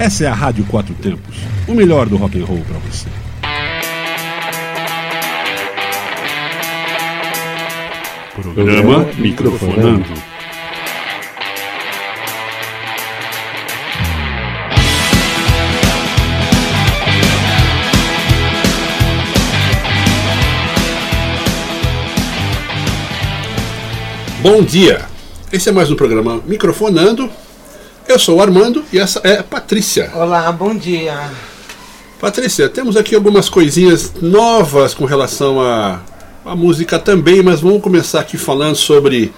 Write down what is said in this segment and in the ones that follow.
Essa é a Rádio Quatro Tempos, o melhor do rock and roll para você. Programa Microfonando. Bom dia! Esse é mais um programa Microfonando. Eu sou o Armando e essa é a Patrícia. Olá, bom dia. Patrícia, temos aqui algumas coisinhas novas com relação à a, a, música também, mas vamos começar aqui falando sobre,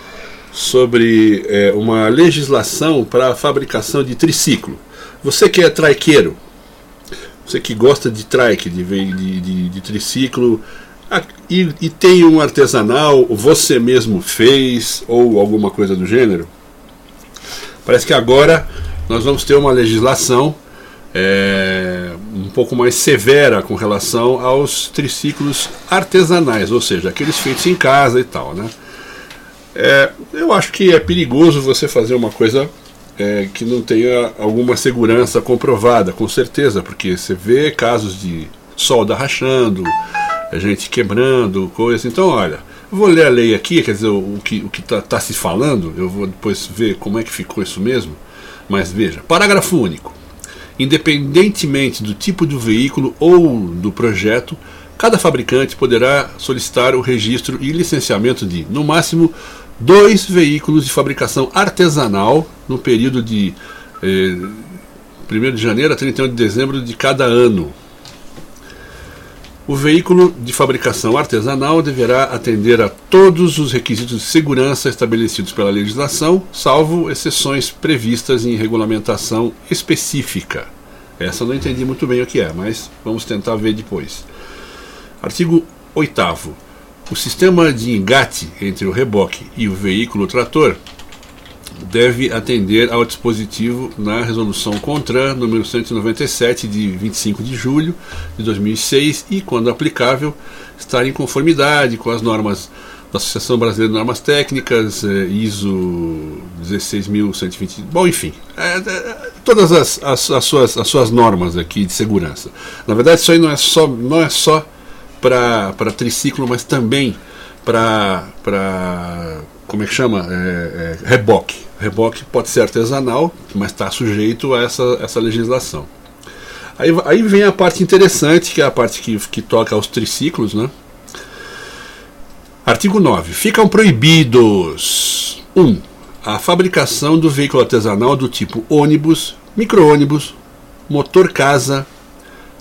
sobre é, uma legislação para a fabricação de triciclo. Você que é traiqueiro, você que gosta de trike, de, de, de, de triciclo, e, e, tem um artesanal, você mesmo fez, ou alguma coisa do gênero, parece que agora nós vamos ter uma legislação é, um pouco mais severa com relação aos triciclos artesanais, ou seja, aqueles feitos em casa e tal. Né? É, eu acho que é perigoso você fazer uma coisa é, que não tenha alguma segurança comprovada, com certeza, porque você vê casos de solda rachando a gente quebrando coisa. Então, olha, vou ler a lei aqui, quer dizer, o, que o está tá se falando, eu vou depois ver como é que ficou isso mesmo. Mas veja, parágrafo único. Independentemente do tipo do veículo ou do projeto, cada fabricante poderá solicitar o registro e licenciamento de, no máximo, dois veículos de fabricação artesanal no período de eh, 1 de janeiro a 31 de dezembro de cada ano, o veículo de fabricação artesanal deverá atender a todos os requisitos de segurança estabelecidos pela legislação, salvo exceções previstas em regulamentação específica. Essa eu não entendi muito bem o que é, mas vamos tentar ver depois. Artigo 8. O sistema de engate entre o reboque e o veículo trator deve atender ao dispositivo na resolução CONTRAN número 197 de 25 de julho de 2006 e, quando aplicável, estar em conformidade com as normas da Associação Brasileira de Normas Técnicas, eh, ISO 16120. Bom, enfim, é, é, todas as, as, as, suas, as suas normas aqui de segurança. Na verdade, isso aí não é só, não é só para triciclo, mas também para como é que chama? É, reboque. Reboque pode ser artesanal, mas está sujeito a essa, essa legislação. Aí, aí vem a parte interessante, que é a parte que, que toca aos triciclos, né? Artigo 9. Ficam proibidos 1. Um, a fabricação do veículo artesanal do tipo ônibus, micro-ônibus, motor casa,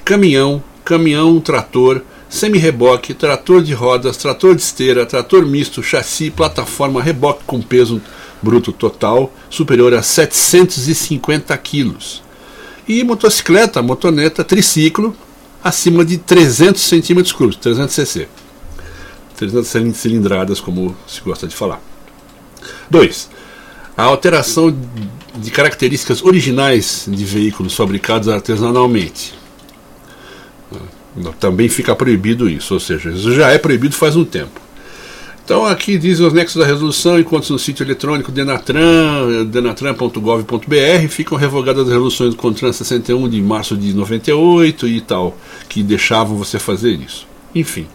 caminhão, caminhão trator, semi-reboque, trator de rodas, trator de esteira, trator misto, chassi, plataforma, reboque com peso bruto total superior a 750 quilos. E motocicleta, motoneta, triciclo acima de 300 centímetros cúbicos, 300 cc. 300 cilindradas, como se gosta de falar. 2. A alteração de características originais de veículos fabricados artesanalmente também fica proibido isso, ou seja, isso já é proibido faz um tempo. Então aqui dizem os nexos da resolução, enquanto no sítio eletrônico Denatran, denatran.gov.br, ficam revogadas as resoluções do CONTRAN 61 de março de 98 e tal, que deixavam você fazer isso. Enfim.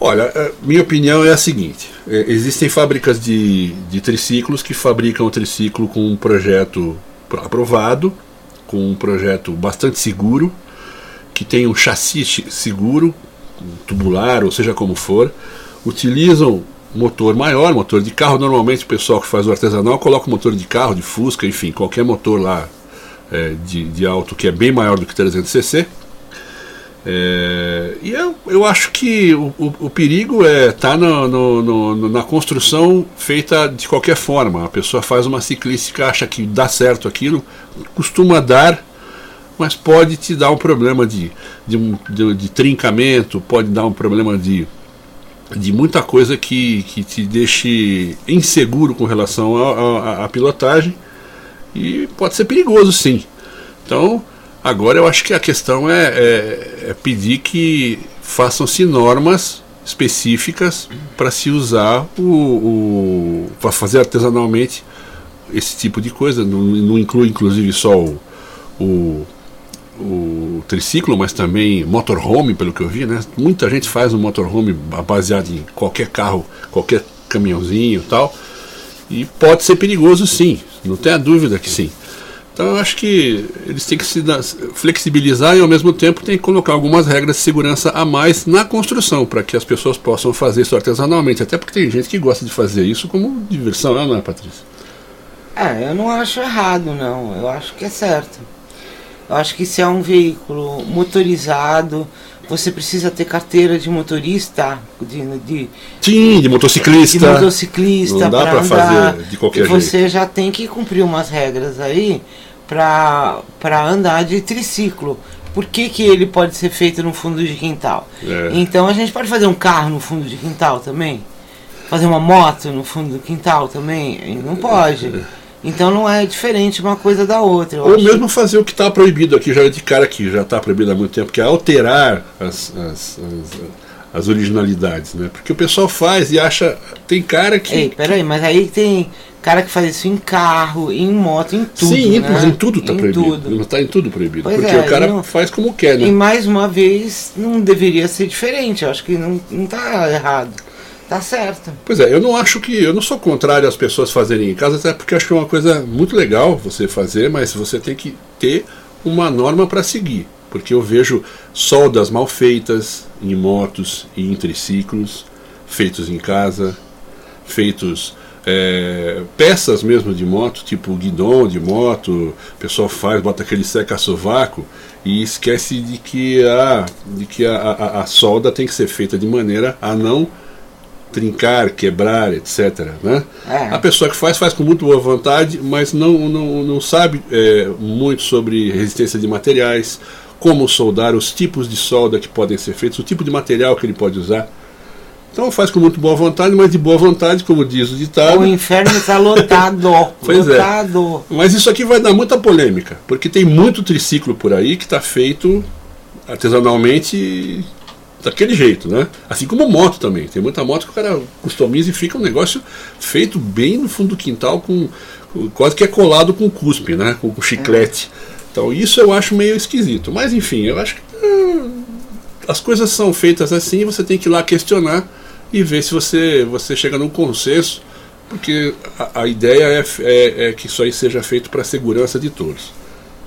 Olha, eh, minha opinião é a seguinte: eh, existem fábricas de, de triciclos que fabricam o triciclo com um projeto aprovado, com um projeto bastante seguro, que tem um chassi seguro, tubular, ou seja como for, utilizam motor maior, motor de carro. Normalmente o pessoal que faz o artesanal coloca motor de carro, de Fusca, enfim, qualquer motor lá é, de, de alto que é bem maior do que 300cc. É, e eu, eu acho que o, o, o perigo é tá no, no, no, na construção feita de qualquer forma. A pessoa faz uma ciclística, acha que dá certo aquilo, costuma dar mas pode te dar um problema de, de, de, de trincamento, pode dar um problema de, de muita coisa que, que te deixe inseguro com relação à pilotagem e pode ser perigoso sim. Então, agora eu acho que a questão é, é, é pedir que façam-se normas específicas para se usar o, o para fazer artesanalmente esse tipo de coisa. Não, não inclui inclusive só o o, o triciclo, mas também motorhome, pelo que eu vi, né? Muita gente faz um motorhome baseado em qualquer carro, qualquer caminhãozinho e tal. E pode ser perigoso sim, não tenha dúvida que sim. Então eu acho que eles têm que se flexibilizar e ao mesmo tempo tem que colocar algumas regras de segurança a mais na construção, para que as pessoas possam fazer isso artesanalmente. Até porque tem gente que gosta de fazer isso como diversão, não é, Patrícia? É, eu não acho errado, não. Eu acho que é certo. Eu acho que se é um veículo motorizado, você precisa ter carteira de motorista, de, de sim, de motociclista. De motociclista não dá para fazer de qualquer e jeito. Você já tem que cumprir umas regras aí para andar de triciclo. Por que, que ele pode ser feito no fundo de quintal? É. Então a gente pode fazer um carro no fundo de quintal também? Fazer uma moto no fundo do quintal também? Não pode. É. Então não é diferente uma coisa da outra. Ou mesmo fazer o que está proibido aqui, já de cara que já está proibido há muito tempo, que é alterar as, as, as, as, originalidades, né? Porque o pessoal faz e acha. Tem cara que. Ei, peraí, mas aí tem cara que faz isso em carro, em moto, em tudo. Sim, né? mas em tudo está proibido. Está em tudo proibido. Pois porque é, o cara não... faz como quer, né? E mais uma vez, não deveria ser diferente. Eu acho que não, não tá errado. Tá certo. Pois é, eu não acho que. Eu não sou contrário às pessoas fazerem em casa, até porque acho que é uma coisa muito legal você fazer, mas você tem que ter uma norma para seguir. Porque eu vejo soldas mal feitas em motos e em triciclos, feitos em casa, feitos. É, peças mesmo de moto, tipo guidão de moto, o pessoal faz, bota aquele seca-sovaco e esquece de que, a, de que a, a, a solda tem que ser feita de maneira a não trincar, quebrar, etc. Né? É. A pessoa que faz, faz com muito boa vontade, mas não, não, não sabe é, muito sobre resistência de materiais, como soldar, os tipos de solda que podem ser feitos, o tipo de material que ele pode usar. Então faz com muito boa vontade, mas de boa vontade, como diz o ditado. O inferno está lotado. pois é. lotado. é. Mas isso aqui vai dar muita polêmica, porque tem muito triciclo por aí que está feito artesanalmente daquele jeito, né? Assim como moto também. Tem muita moto que o cara customiza e fica um negócio feito bem no fundo do quintal, com quase que é colado com cuspe, né? Com, com chiclete. Então isso eu acho meio esquisito. Mas enfim, eu acho que uh, as coisas são feitas assim, você tem que ir lá questionar e ver se você, você chega num consenso, porque a, a ideia é, é, é que isso aí seja feito para a segurança de todos.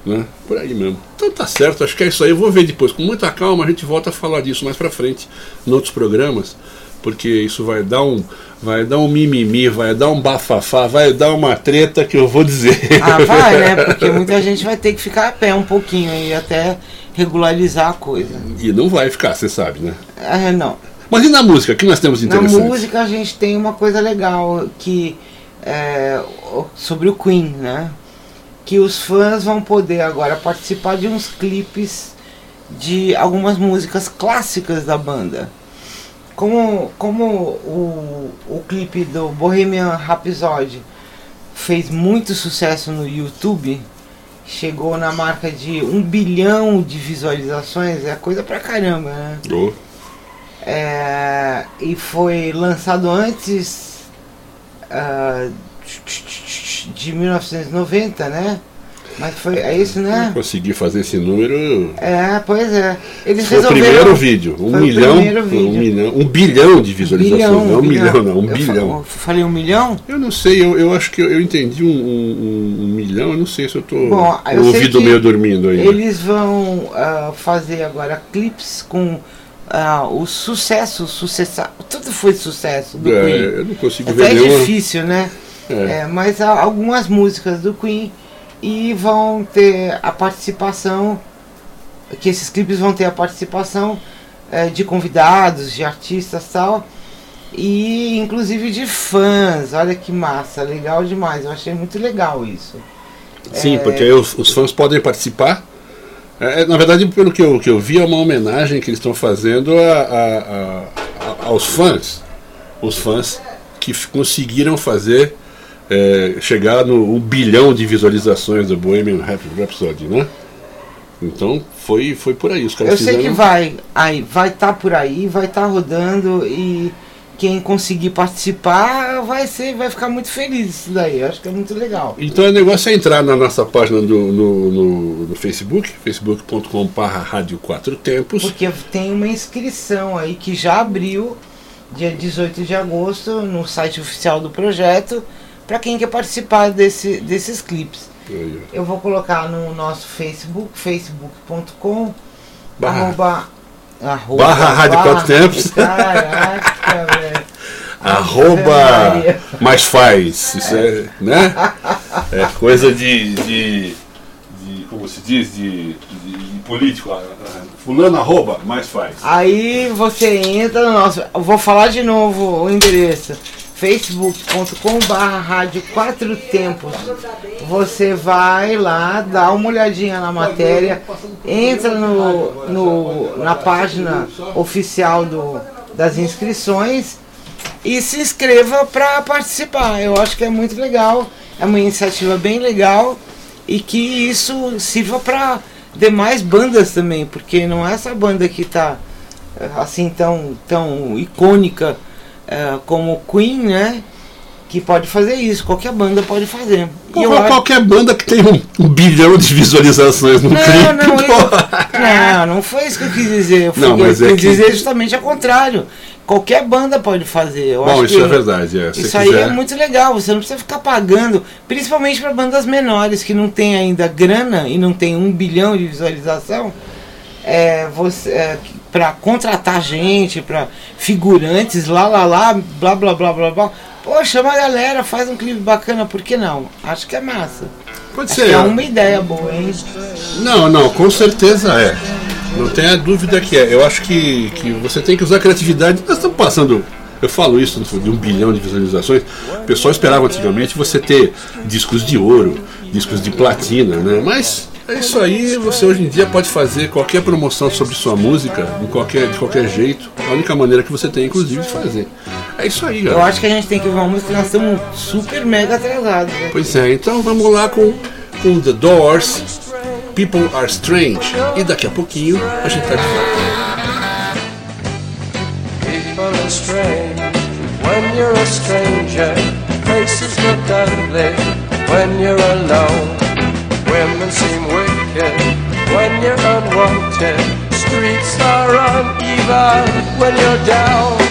Né? Por aí mesmo. Então tá certo, acho que é isso aí. Eu vou ver depois. Com muita calma a gente volta a falar disso mais pra frente, em outros programas, porque isso vai dar um. Vai dar um mimimi, vai dar um bafafá, vai dar uma treta que eu vou dizer. Ah, vai, né? Porque muita gente vai ter que ficar a pé um pouquinho aí até regularizar a coisa. E não vai ficar, você sabe, né? É, não. Mas e na música? O que nós temos de interessante? Na música a gente tem uma coisa legal que é, sobre o Queen, né? Que os fãs vão poder agora participar de uns clipes de algumas músicas clássicas da banda. Como, como o, o clipe do Bohemian Rhapsody fez muito sucesso no YouTube, chegou na marca de um bilhão de visualizações, é coisa pra caramba, né? Oh. É, e foi lançado antes uh, de 1990, né? Mas foi, é isso, né? Consegui fazer esse número. É, pois é. Eles foi o primeiro vídeo. Um milhão, vídeo. um milhão. Um bilhão de visualizações. Bilhão, não um bilhão, bilhão não, um eu bilhão. Falei um milhão? Eu não sei, eu, eu acho que eu, eu entendi um, um, um, milhão, eu não sei se eu estou o ouvido meio dormindo aí. Eles vão uh, fazer agora clipes com ah, o sucesso, sucesso, tudo foi sucesso do é, Queen. Eu não consigo Até ver é nenhuma... difícil, né? É. É, mas há algumas músicas do Queen e vão ter a participação, que esses clipes vão ter a participação é, de convidados, de artistas tal, e inclusive de fãs. Olha que massa, legal demais. Eu achei muito legal isso. Sim, é... porque os, os, fãs podem participar. É, na verdade, pelo que eu, que eu vi, é uma homenagem que eles estão fazendo a, a, a, aos fãs. Os fãs que conseguiram fazer é, chegar no um bilhão de visualizações do Bohemian Rhapsody, né? Então foi, foi por aí. Os caras Eu fizeram... sei que vai, aí vai estar tá por aí, vai estar tá rodando e, quem conseguir participar vai ser, vai ficar muito feliz isso daí. Eu acho que é muito legal. Então o negócio é entrar na nossa página do, no, no, no Facebook, facebook.com.br Rádio Quatro Tempos. Porque tem uma inscrição aí que já abriu dia 18 de agosto no site oficial do projeto para quem quer participar desse, desses clipes. Eu vou colocar no nosso Facebook, facebook.com Barra. arroba, arroba, Barra Rádio Quatro Tempos. Caraca, velho. Arroba mais faz. Isso é, né? É coisa de, de, de- como se diz, de, de- de político. Fulano arroba mais faz. Aí você entra no nosso. Eu vou falar de novo o endereço. facebook.com barra rádio quatro tempos. Você vai lá, dá uma olhadinha na matéria, entra no, no, na página oficial do, das inscrições e se inscreva para participar. Eu acho que é muito legal, é uma iniciativa bem legal e que isso sirva para demais bandas também, porque não é essa banda que tá eh, assim tão, tão icônica eh, como Queen, né? Que pode fazer isso, qualquer banda pode fazer. E eu Qual- acho- Qualquer banda que tem um, um bilhão de visualizações no não, clipe. não, eu, não, não foi isso que eu quis dizer. Eu, fui, Não, mas eu é quis que- dizer justamente ao contrário. Qualquer banda pode fazer. Eu Bom, isso é verdade. É. Isso você aí quiser. é muito legal. Você não precisa ficar pagando, principalmente para bandas menores que não tem ainda grana e não tem um bilhão de visualização. É, você é, para contratar gente, para figurantes, lá lá lá, blá blá blá blá blá. Pô, chama a galera, faz um clipe bacana, por que não? Acho que é massa. Pode Acho ser. é uma ideia boa, hein? Não, não, com certeza é. Não tenha dúvida que é. Eu acho que, que você tem que usar a criatividade. Nós estamos passando. Eu falo isso de um bilhão de visualizações. O pessoal esperava antigamente você ter discos de ouro, discos de platina, né? Mas é isso aí. Você hoje em dia pode fazer qualquer promoção sobre sua música de qualquer, de qualquer jeito. A única maneira que você tem, inclusive, de fazer. É isso aí, Eu galera. acho que a gente tem que ver uma música que nós estamos super mega atrasados. né? Pois é, então vamos lá com, com The Doors, People Are Strange. E daqui a pouquinho a gente tá de volta. Women seem wicked when you're unwanted. Streets are uneven when you're down.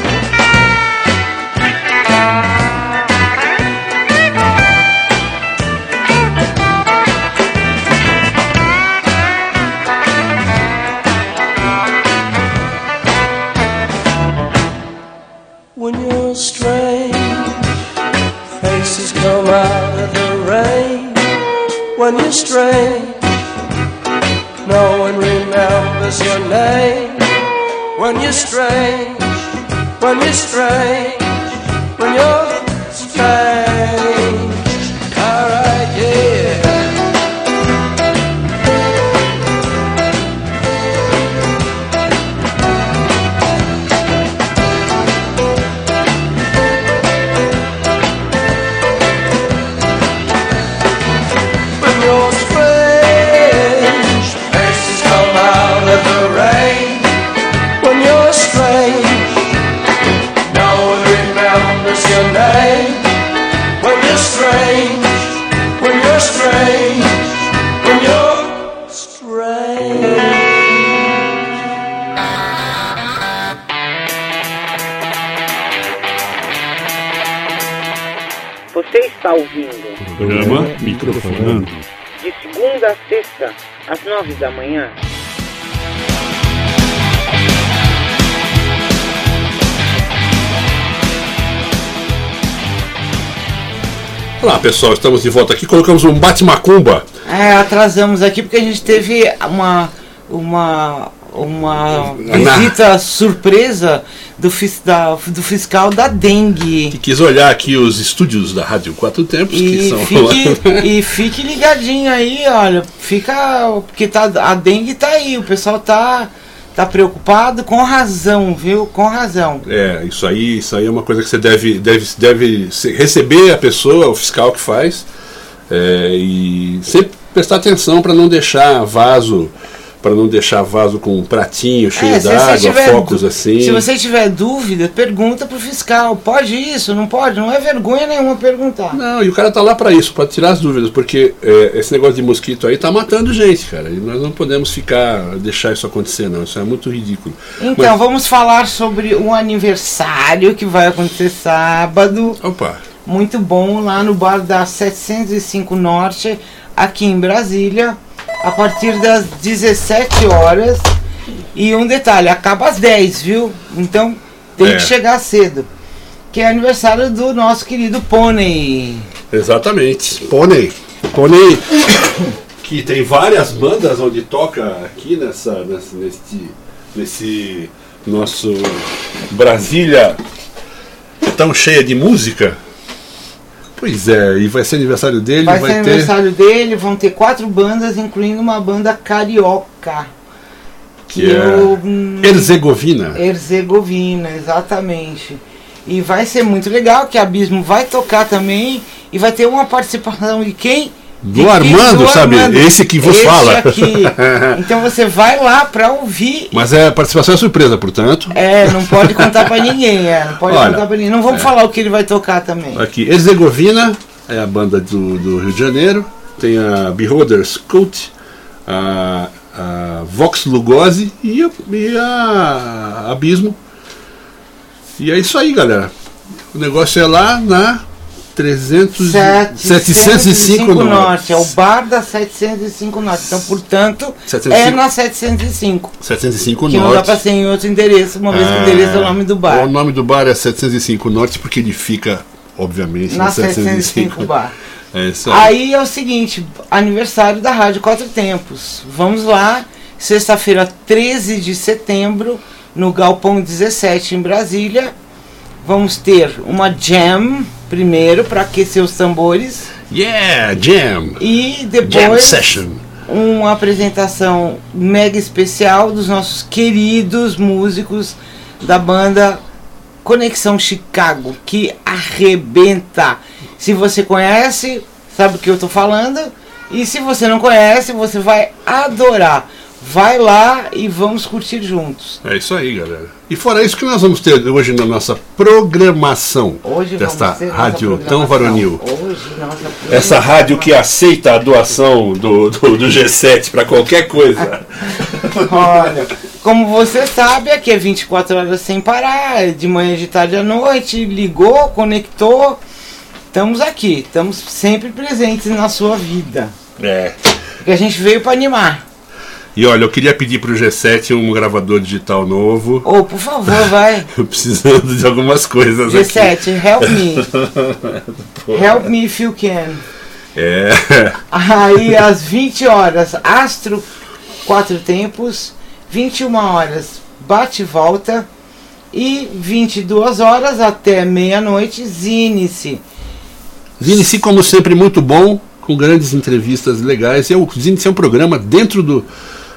Nove da manhã. Olá pessoal, estamos de volta aqui. Colocamos um bate-macumba. É, atrasamos aqui porque a gente teve uma uma uma visita surpresa do, fis, da, do fiscal da dengue. Que quis olhar aqui os estúdios da Rádio Quatro Tempos, que E são fique, e fique ligadinho aí, olha, fica. Porque tá, a dengue tá aí, o pessoal tá, tá preocupado com razão, viu? Com razão. É, isso aí, isso aí é uma coisa que você deve, deve, deve receber a pessoa, o fiscal que faz, é, e sempre prestar atenção para não deixar vaso para não deixar vaso com um pratinho cheio É, d'água, focos assim. Se você tiver dúvida, pergunta pro fiscal. Pode isso? Não pode? Não é vergonha nenhuma perguntar. Não, e o cara tá lá para isso, para tirar as dúvidas, porque é, esse negócio de mosquito aí tá matando gente, cara. E nós não podemos ficar deixar isso acontecer, não. Isso é muito ridículo. Então, Mas- vamos falar sobre um aniversário que vai acontecer sábado. opa, Muito bom, lá no bar da 705 Norte, aqui em Brasília, a partir das 17 horas. E um detalhe, acaba às 10, viu? Então tem É. que chegar cedo. Que é aniversário do nosso querido Pônei. exatamente. Pônei. Pônei, que tem várias bandas onde toca aqui nessa, nessa nesse, nesse nosso Brasília tão cheia de música. Pois é, e vai ser aniversário dele, Vai, vai, ser ter. aniversário dele, vão ter quatro bandas, incluindo uma banda carioca. Que é eu, hum, Herzegovina. Herzegovina, exatamente. E vai ser muito legal que a Abismo vai tocar também e vai ter uma participação de quem? Do? Armando, Do sabe? Armando. Esse que vos Esse fala. aqui. Então você vai lá pra ouvir. Mas é a participação é surpresa, portanto. É, não pode contar pra ninguém, é, não pode Olha, contar pra ninguém. Não vamos falar o que ele vai tocar também. Aqui, Herzegovina é a banda do, do Rio de Janeiro. Tem a Beholders Cult, a, a Vox Lugosi e, a- e a Abismo. E é isso aí, galera. O negócio é lá na 300, 705 Norte. É o bar da 705 Norte. Então, portanto, 705. é na 705. 705 Que não dá Norte. pra ser em outro endereço, uma vez que o endereço é o nome do bar. O nome do bar é 705 Norte porque ele fica, obviamente, Na na 705 bar. É isso aí. Aí é o seguinte, aniversário da Rádio Quatro Tempos. Vamos lá, sexta-feira, 13 de setembro, no Galpão 17 em Brasília. Vamos ter uma jam primeiro para aquecer os tambores Yeah, Jam! e Jam depois Session. uma apresentação mega especial dos nossos queridos músicos da banda Conexão Chicago, que arrebenta. Se você conhece, sabe o que eu tô falando. E se você não conhece, você vai adorar. Vai lá e vamos curtir juntos. É isso aí, galera. E fora isso que nós vamos ter hoje na nossa programação Hoje desta rádio tão varonil. Hoje nossa Essa rádio que aceita a doação do, do, do G7 para qualquer coisa. Olha, como você sabe, aqui é 24 horas sem parar, de manhã, de tarde à noite, ligou, conectou. Estamos aqui, estamos sempre presentes na sua vida. É. Porque a gente veio para animar. E olha, eu queria pedir pro G7 um gravador digital novo. Ô, por favor, vai. Precisando de algumas coisas aqui. G7, help me. Help me if you can. É. Aí às 20 horas, Astro Quatro Tempos, 21 horas, Bate e Volta e 22 horas até meia-noite, Zine-se. Zinici, como sempre, muito bom, com grandes entrevistas legais. E é o Zinici é um programa dentro do.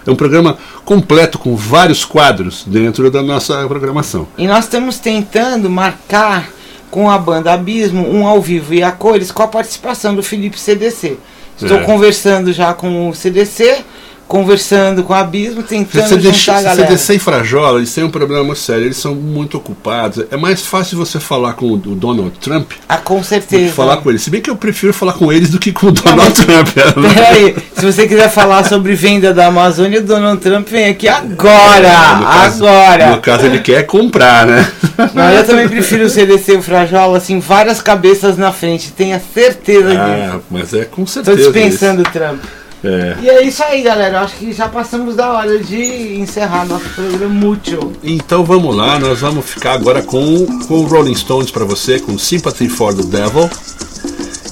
É um programa completo com vários quadros dentro da nossa programação. E nós estamos tentando marcar com a banda Abismo um ao vivo e a cores com a participação do Felipe CDC. Estou É. conversando já com o CDC, conversando com o Abismo, tentando CDC, juntar a galera. CDC e Frajola, eles têm um problema sério, eles são muito ocupados. É mais fácil você falar com o Donald Trump Ah, com do que certeza. falar com eles. Se bem que eu prefiro falar com eles do que com o Donald Trump. Peraí, se você quiser falar sobre venda da Amazônia, o Donald Trump vem aqui agora! No caso- agora! No caso, ele quer comprar, né? Não, eu também prefiro o CDC e o Frajola, assim, várias cabeças na frente, tenha certeza disso. Ah, mas é com Tô certeza. dispensando o Trump. É. E é isso aí, galera. Acho que já passamos da hora de encerrar nosso programa Mútil. Então vamos lá, nós vamos ficar agora com, com o Rolling Stones para você, com Sympathy for the Devil.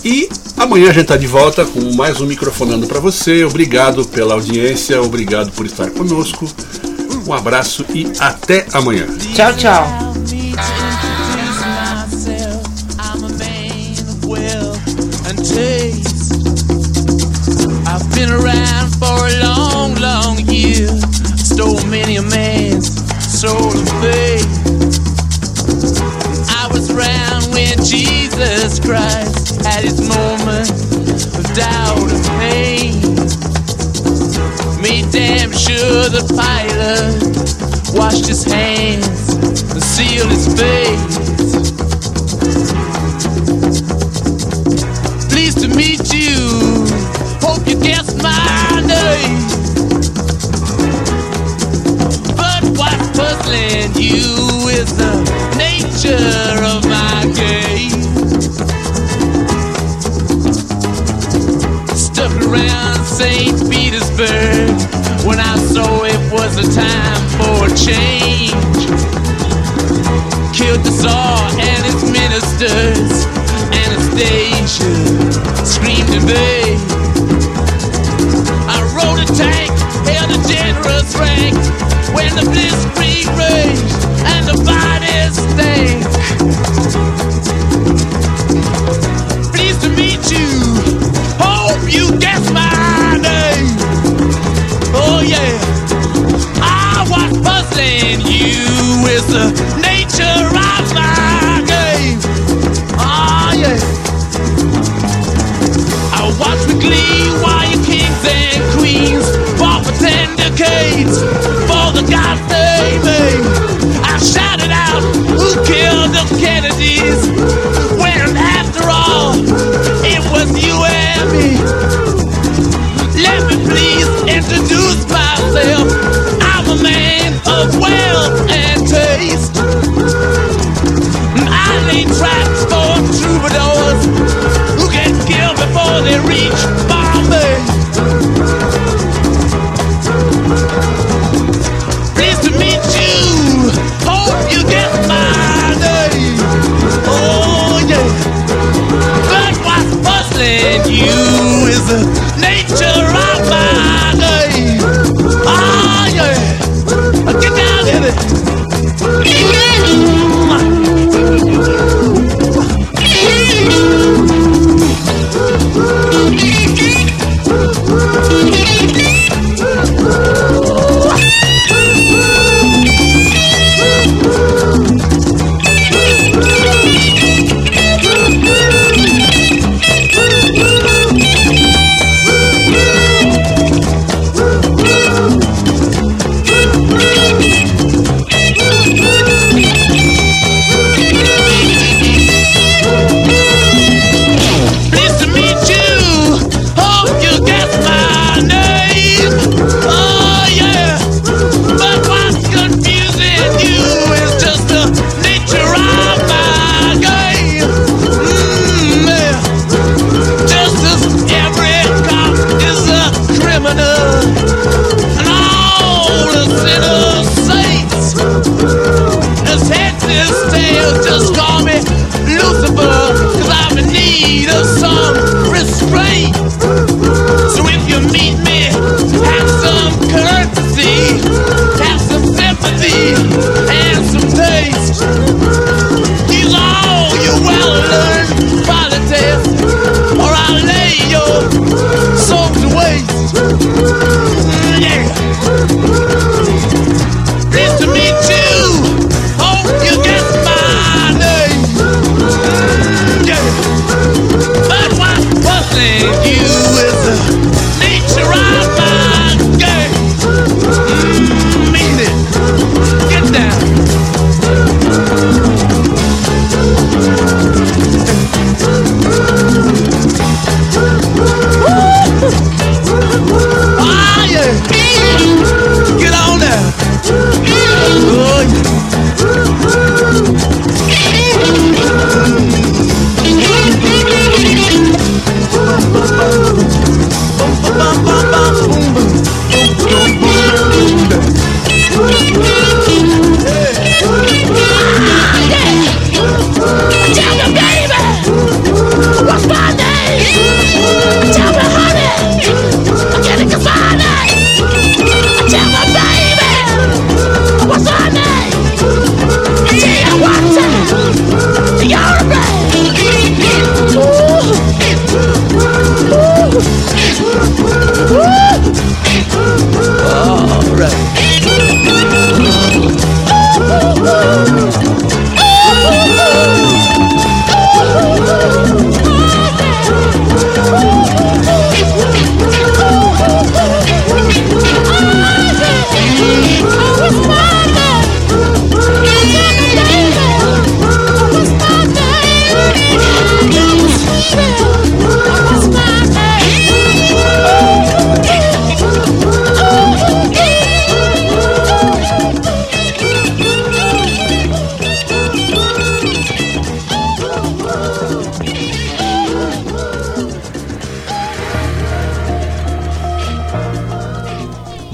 E amanhã a gente tá de volta com mais um microfonando para você. Obrigado pela audiência, obrigado por estar conosco. Um abraço e até amanhã. Tchau, tchau. Been around for a long, long year. Stole many a man's soul and faith. I was around when Jesus Christ had his moment of doubt and pain. Me, damn sure the pilot washed his hands and sealed his face. What's you is the nature of my game. Stuck around St. Petersburg when I saw it was a time for a change. Killed the Tsar and his ministers. Anastasia screamed in vain. I rode a tank, held a generous rank when the blitzkrieg raged and the bodies stank. Pleased to meet you. Hope you guess my name. Oh yeah. I was you with the nature man of wealth and taste. I lay traps for troubadours who get killed before they reach Bombay. Pleased to meet you. Hope you get my name. Oh yeah. But what's puzzling you is the nature of my. it.